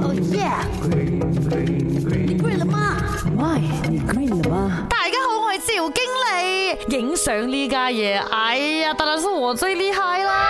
哦耶！你 g r e 了吗你 g r e 了吗？大家好，我是赵经理。影相呢家嘢，哎呀，大大叔我最厉害啦！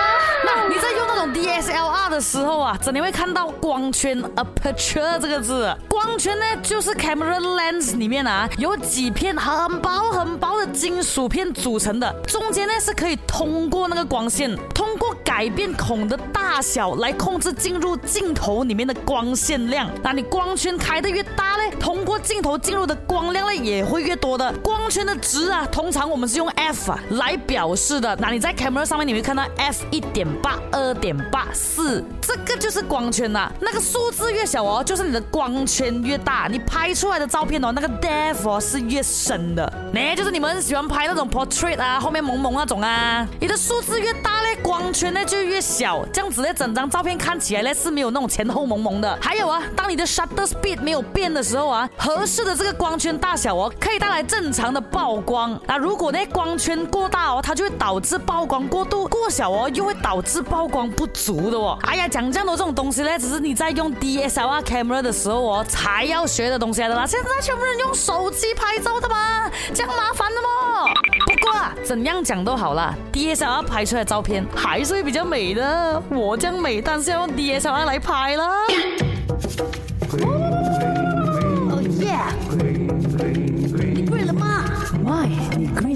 用那种 DSLR 的时候啊，真的会看到光圈 aperture 这个字。光圈呢，就是 camera lens 里面啊，有几片很薄很薄的金属片组成的。中间呢是可以通过那个光线，通过改变孔的大小来控制进入镜头里面的光线量。那你光圈开的越大呢，通过镜头进入的光量呢也会越多的。光圈的值啊，通常我们是用 f 啊来表示的。那你在 camera 上面你会看到 f 一点八。二点八四，这个就是光圈呐。那个数字越小哦，就是你的光圈越大，你拍出来的照片哦，那个 depth 哦是越深的。呢，就是你们喜欢拍那种 portrait 啊，后面蒙蒙那种啊。你的数字越大嘞，光圈呢就越小，这样子嘞，整张照片看起来嘞是没有那种前后蒙蒙的。还有啊，当你的 shutter speed 没有变的时候啊，合适的这个光圈大小哦，可以带来正常的曝光。那如果呢光圈过大哦，它就会导致曝光过度；过小哦，又会导致曝光不足的哦，哎呀，讲这么多这种东西呢，只是你在用 DSLR camera 的时候哦，才要学的东西的啦。现在全部人用手机拍照的嘛，这样麻烦的嘛。不过啊，怎样讲都好啦 d s l r 拍出来照片还是会比较美的。我这样美，但是要用 DSLR 来拍啦。哦耶，你贵了吗？Why？